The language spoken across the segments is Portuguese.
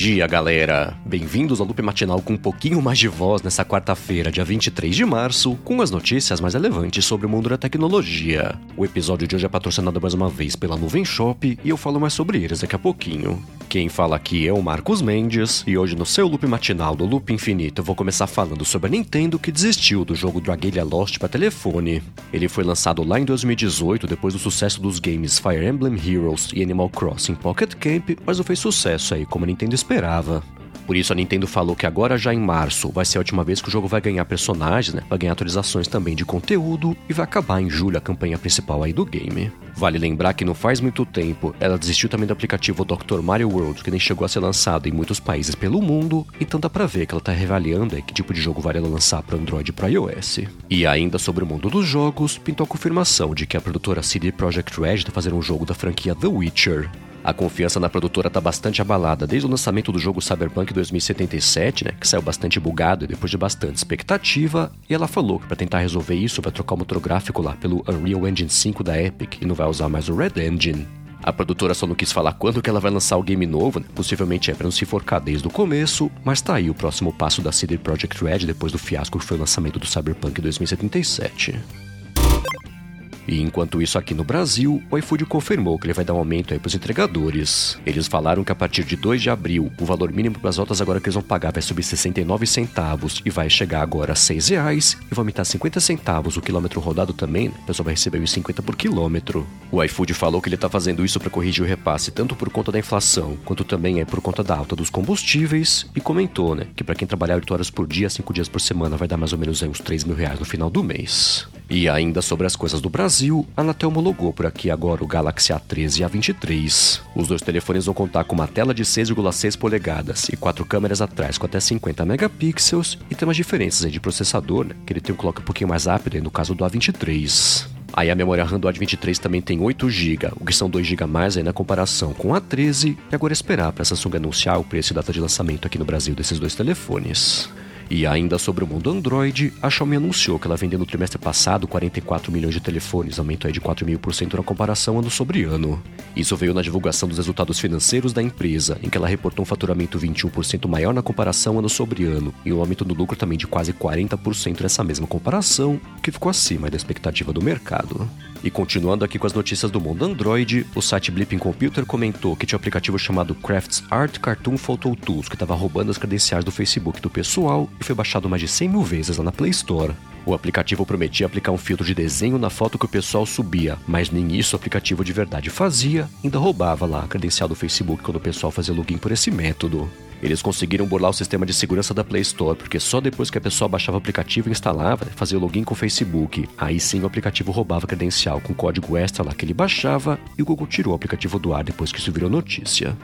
dia, galera! Bem-vindos ao Loop Matinal com um pouquinho mais de voz nessa quarta-feira, dia 23 de março, com as notícias mais relevantes sobre o mundo da tecnologia. O episódio de hoje é patrocinado mais uma vez pela Nuvem Shop e eu falo mais sobre eles daqui a pouquinho. Quem fala aqui é o Marcos Mendes e hoje no seu Loop Matinal do Loop Infinito eu vou começar falando sobre a Nintendo que desistiu do jogo Dragalia Lost para telefone. Ele foi lançado lá em 2018 depois do sucesso dos games Fire Emblem Heroes e Animal Crossing Pocket Camp, mas não fez sucesso aí como a Nintendo esperava. Por isso a Nintendo falou que agora já em março vai ser a última vez que o jogo vai ganhar personagens, né? Vai ganhar atualizações também de conteúdo e vai acabar em julho a campanha principal aí do game. Vale lembrar que não faz muito tempo ela desistiu também do aplicativo Dr. Mario World, que nem chegou a ser lançado em muitos países pelo mundo, então dá pra ver que ela tá reavaliando que tipo de jogo vale ela lançar para Android e para iOS. E ainda sobre o mundo dos jogos, pintou a confirmação de que a produtora CD Projekt Red tá fazendo um jogo da franquia The Witcher. A confiança na produtora está bastante abalada desde o lançamento do jogo Cyberpunk 2077, né, que saiu bastante bugado e depois de bastante expectativa, e ela falou que para tentar resolver isso vai trocar o motor gráfico lá pelo Unreal Engine 5 da Epic e não vai usar mais o Red Engine. A produtora só não quis falar quando que ela vai lançar o game novo, né? possivelmente é para não se enforcar desde o começo, mas tá aí o próximo passo da CD Projekt Red depois do fiasco que foi o lançamento do Cyberpunk 2077. E enquanto isso aqui no Brasil, o iFood confirmou que ele vai dar um aumento aí para os entregadores. Eles falaram que a partir de 2 de abril, o valor mínimo para as notas agora que eles vão pagar vai subir 69 centavos e vai chegar agora a 6 reais e vai aumentar 50 centavos o quilômetro rodado também, o pessoal vai receber os 50 por quilômetro. O iFood falou que ele está fazendo isso para corrigir o repasse tanto por conta da inflação, quanto também é por conta da alta dos combustíveis e comentou, né, que para quem trabalhar 8 horas por dia, 5 dias por semana, vai dar mais ou menos aí uns 3 mil reais no final do mês. E ainda sobre as coisas do Brasil, a Anatel homologou por aqui agora o Galaxy A13 e A23. Os dois telefones vão contar com uma tela de 6,6 polegadas e quatro câmeras atrás com até 50 megapixels e tem umas diferenças de processador, né? Que ele tem um clock um pouquinho mais rápido no caso do A23. Aí a memória RAM do A23 também tem 8 GB, o que são 2 GB mais aí na comparação com a A13, e agora esperar para a Samsung anunciar o preço e data de lançamento aqui no Brasil desses dois telefones. E ainda sobre o mundo Android, a Xiaomi anunciou que ela vendeu no trimestre passado 44 milhões de telefones, aumento aí de 4.000% na comparação ano sobre ano. Isso veio na divulgação dos resultados financeiros da empresa, em que ela reportou um faturamento 21% maior na comparação ano sobre ano, e um aumento no lucro também de quase 40% nessa mesma comparação, que ficou acima da expectativa do mercado. E continuando aqui com as notícias do mundo Android, o site Blipping Computer comentou que tinha um aplicativo chamado Crafts Art Cartoon Photo Tools que estava roubando as credenciais do Facebook do pessoal e foi baixado mais de 100 mil vezes lá na Play Store. O aplicativo prometia aplicar um filtro de desenho na foto que o pessoal subia, mas nem isso o aplicativo de verdade fazia, ainda roubava lá a credencial do Facebook quando o pessoal fazia login por esse método. Eles conseguiram burlar o sistema de segurança da Play Store, porque só depois que a pessoa baixava o aplicativo e instalava, fazia login com o Facebook, aí sim o aplicativo roubava a credencial com código extra lá que ele baixava e o Google tirou o aplicativo do ar depois que isso virou notícia.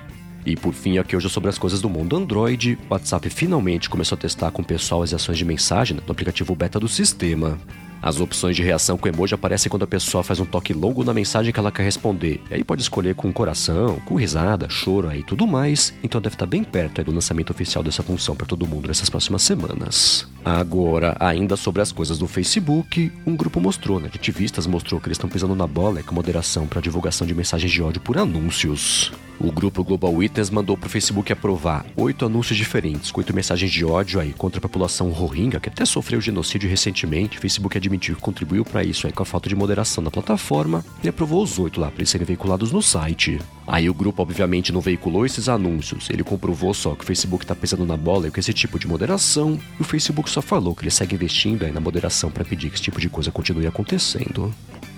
E por fim, aqui hoje é sobre as coisas do mundo Android. O WhatsApp finalmente começou a testar com o pessoal as ações de mensagem no aplicativo beta do sistema. As opções de reação com emoji aparecem quando a pessoa faz um toque longo na mensagem que ela quer responder. E aí pode escolher com coração, com risada, choro e tudo mais. Então deve estar bem perto do lançamento oficial dessa função para todo mundo nessas próximas semanas. Agora, ainda sobre as coisas do Facebook, um grupo mostrou, né? Ativistas mostrou que eles estão pisando na bola com moderação para divulgação de mensagens de ódio por anúncios. O grupo Global Witness mandou para o Facebook aprovar oito anúncios diferentes, com oito mensagens de ódio aí contra a população Rohingya, que até sofreu genocídio recentemente. O Facebook admitiu que contribuiu para isso aí com a falta de moderação na plataforma e aprovou os oito lá para eles serem veiculados no site. Aí o grupo obviamente não veiculou esses anúncios, ele comprovou só que o Facebook está pisando na bola com esse tipo de moderação, e o Facebook só falou que ele segue investindo aí na moderação para pedir que esse tipo de coisa continue acontecendo.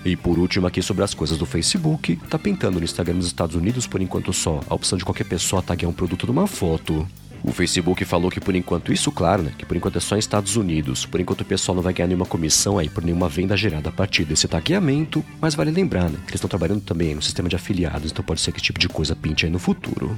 E por último, aqui sobre as coisas do Facebook, tá pintando no Instagram nos Estados Unidos por enquanto só a opção de qualquer pessoa taguear um produto numa foto. O Facebook falou que por enquanto, isso claro, né? Que por enquanto é só Estados Unidos. Por enquanto o pessoal não vai ganhar nenhuma comissão aí por nenhuma venda gerada a partir desse tagueamento. Mas vale lembrar, né? Que eles estão trabalhando também no sistema de afiliados, então pode ser que esse tipo de coisa pinte aí no futuro.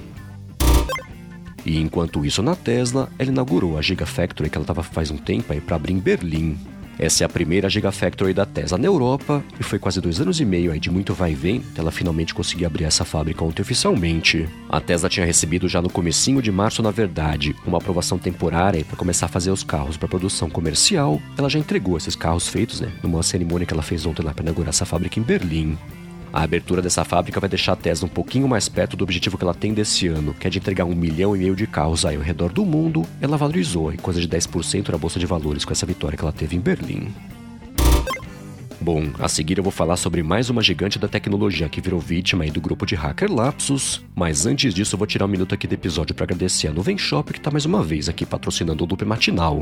E enquanto isso na Tesla, ela inaugurou a Gigafactory que ela estava faz um tempo aí para abrir em Berlim. Essa é a primeira Gigafactory da Tesla na Europa e foi quase dois anos e meio aí de muito vai e vem até ela finalmente conseguir abrir essa fábrica ontem oficialmente. A Tesla tinha recebido já no comecinho de março, na verdade, uma aprovação temporária para começar a fazer os carros para produção comercial. Ela já entregou esses carros feitos, né, numa cerimônia que ela fez ontem lá para inaugurar essa fábrica em Berlim. A abertura dessa fábrica vai deixar a Tesla um pouquinho mais perto do objetivo que ela tem desse ano, que é de entregar um milhão e meio de carros aí ao redor do mundo. Ela valorizou em coisa de 10% na bolsa de valores com essa vitória que ela teve em Berlim. Bom, a seguir eu vou falar sobre mais uma gigante da tecnologia que virou vítima do grupo de hacker Lapsus, mas antes disso eu vou tirar um minuto aqui do episódio para agradecer a Nuvem Shop que está mais uma vez aqui patrocinando o Loop Matinal.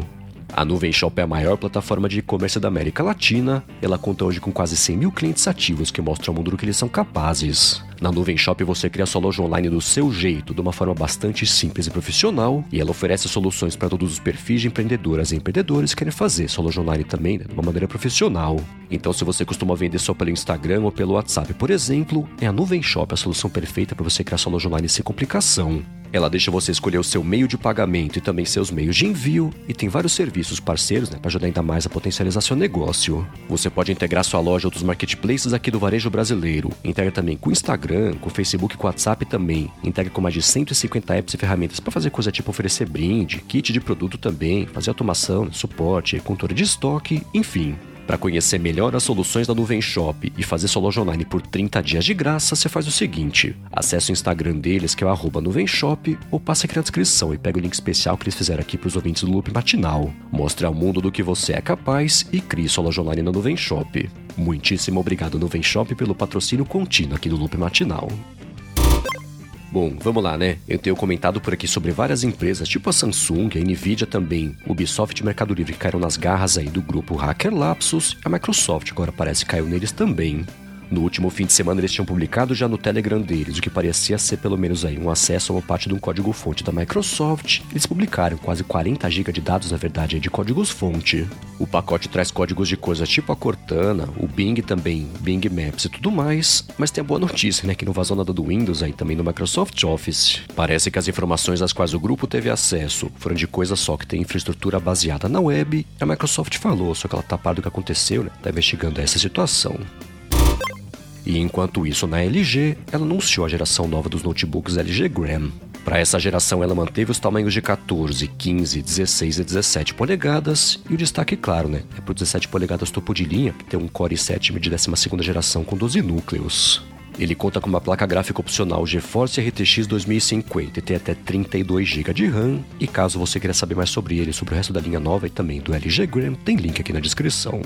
A Nuvem Shop é a maior plataforma de e-commerce da América Latina. Ela conta hoje com quase 100 mil clientes ativos que mostram ao mundo do que eles são capazes. Na Nuvem Shop você cria sua loja online do seu jeito, de uma forma bastante simples e profissional, e ela oferece soluções para todos os perfis de empreendedoras e empreendedores que querem fazer sua loja online também né, de uma maneira profissional. Então, se você costuma vender só pelo Instagram ou pelo WhatsApp, por exemplo, é a Nuvem Shop a solução perfeita para você criar sua loja online sem complicação. Ela deixa você escolher o seu meio de pagamento e também seus meios de envio, e tem vários serviços parceiros né, para ajudar ainda mais a potencializar seu negócio. Você pode integrar sua loja a outros marketplaces aqui do varejo brasileiro, integra também com o Instagram, com o Facebook com o WhatsApp também, integra com mais de 150 apps e ferramentas para fazer coisa tipo oferecer brinde, kit de produto também, fazer automação, suporte, controle de estoque, enfim. Para conhecer melhor as soluções da Nuvem Shop e fazer sua loja online por 30 dias de graça, você faz o seguinte: acesse o Instagram deles, que é o arroba Nuvem Shop, ou passe aqui na descrição e pega o link especial que eles fizeram aqui para os ouvintes do Loop Matinal. Mostre ao mundo do que você é capaz e crie sua loja online na Nuvem Shop. Muitíssimo obrigado, Nuvem Shop, pelo patrocínio contínuo aqui do Loop Matinal. Bom, vamos lá, né? Eu tenho comentado por aqui sobre várias empresas, tipo a Samsung, a Nvidia também, Ubisoft e Mercado Livre caíram nas garras aí do grupo Hacker Lapsus, a Microsoft agora parece que caiu neles também. No último fim de semana eles tinham publicado já no Telegram deles o que parecia ser pelo menos aí um acesso a uma parte de um código-fonte da Microsoft. Eles publicaram quase 40 GB de dados, na verdade, de códigos-fonte. O pacote traz códigos de coisas tipo a Cortana, o Bing também, Bing Maps e tudo mais, mas tem a boa notícia, né, que não vazou nada do Windows aí também no Microsoft Office. Parece que as informações às quais o grupo teve acesso foram de coisas só que tem infraestrutura baseada na web. A Microsoft falou, só que ela tá par do que aconteceu, né, tá investigando essa situação. E enquanto isso, na LG, ela anunciou a geração nova dos notebooks LG Gram. Para essa geração, ela manteve os tamanhos de 14, 15, 16 e 17 polegadas, e o destaque, claro, né, é para 17 polegadas topo de linha, que tem um Core i7 de 12 geração com 12 núcleos. Ele conta com uma placa gráfica opcional GeForce RTX 2050 e tem até 32 GB de RAM. E caso você queira saber mais sobre ele, sobre o resto da linha nova e também do LG Gram, tem link aqui na descrição.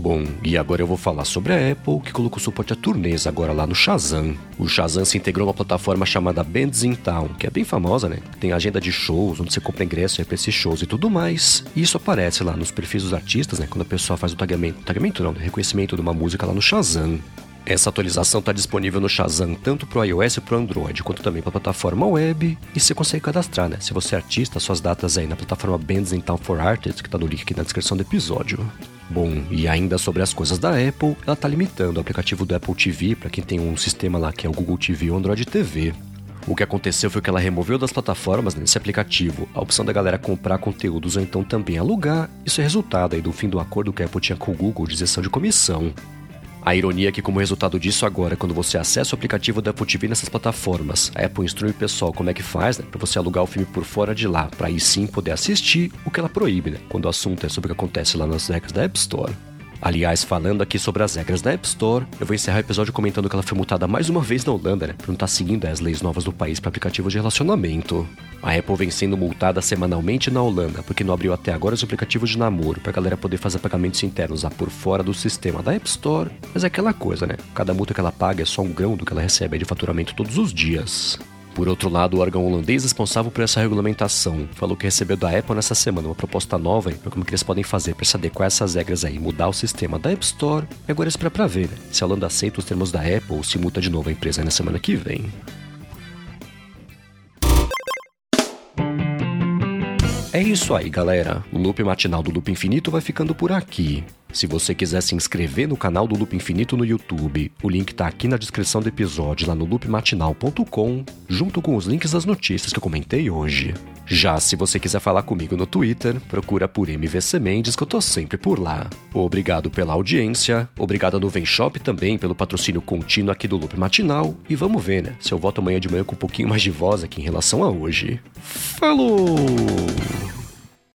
Bom, e agora eu vou falar sobre a Apple, que colocou suporte a turnês agora lá no Shazam. O Shazam se integrou a uma plataforma chamada Bands in Town, que é bem famosa, né? Tem agenda de shows, onde você compra ingresso para esses shows e tudo mais. E isso aparece lá nos perfis dos artistas, né? Quando a pessoa faz o tagamento, tagamento não, reconhecimento de uma música lá no Shazam. Essa atualização está disponível no Shazam tanto para o iOS e para o Android, quanto também para a plataforma web. E você consegue cadastrar, né? Se você é artista, suas datas aí na plataforma Bands in Town for Artists, que está no link aqui na descrição do episódio. Bom, e ainda sobre as coisas da Apple, ela está limitando o aplicativo do Apple TV para quem tem um sistema lá que é o Google TV ou Android TV. O que aconteceu foi que ela removeu das plataformas nesse aplicativo a opção da galera comprar conteúdos ou então também alugar. Isso é resultado aí do fim do acordo que a Apple tinha com o Google de isenção de comissão. A ironia é que, como resultado disso agora, quando você acessa o aplicativo da Apple TV nessas plataformas, a Apple instrui o pessoal como é que faz, né, para você alugar o filme por fora de lá, para aí sim poder assistir, o que ela proíbe, né, quando o assunto é sobre o que acontece lá nas regras da App Store. Aliás, falando aqui sobre as regras da App Store, eu vou encerrar o episódio comentando que ela foi multada mais uma vez na Holanda, né? Por não estar tá seguindo as leis novas do país para aplicativos de relacionamento. A Apple vem sendo multada semanalmente na Holanda, porque não abriu até agora os aplicativos de namoro para a galera poder fazer pagamentos internos lá por fora do sistema da App Store. Mas é aquela coisa, né? Cada multa que ela paga é só um grão do que ela recebe de faturamento todos os dias. Por outro lado, o órgão holandês responsável por essa regulamentação falou que recebeu da Apple nessa semana uma proposta nova para como que eles podem fazer para se adequar a essas regras aí, mudar o sistema da App Store. E agora espera para ver né? se a Holanda aceita os termos da Apple ou se multa de novo a empresa na semana que vem. É isso aí, galera. O loop matinal do Loop Infinito vai ficando por aqui. Se você quiser se inscrever no canal do Loop Infinito no YouTube, o link tá aqui na descrição do episódio lá no loopmatinal.com, junto com os links das notícias que eu comentei hoje. Já se você quiser falar comigo no Twitter, procura por MVC Mendes que eu tô sempre por lá. Obrigado pela audiência, obrigado a Nuvem Shop também pelo patrocínio contínuo aqui do Loop Matinal e vamos ver, né, se eu volto amanhã de manhã com um pouquinho mais de voz aqui em relação a hoje. Falou!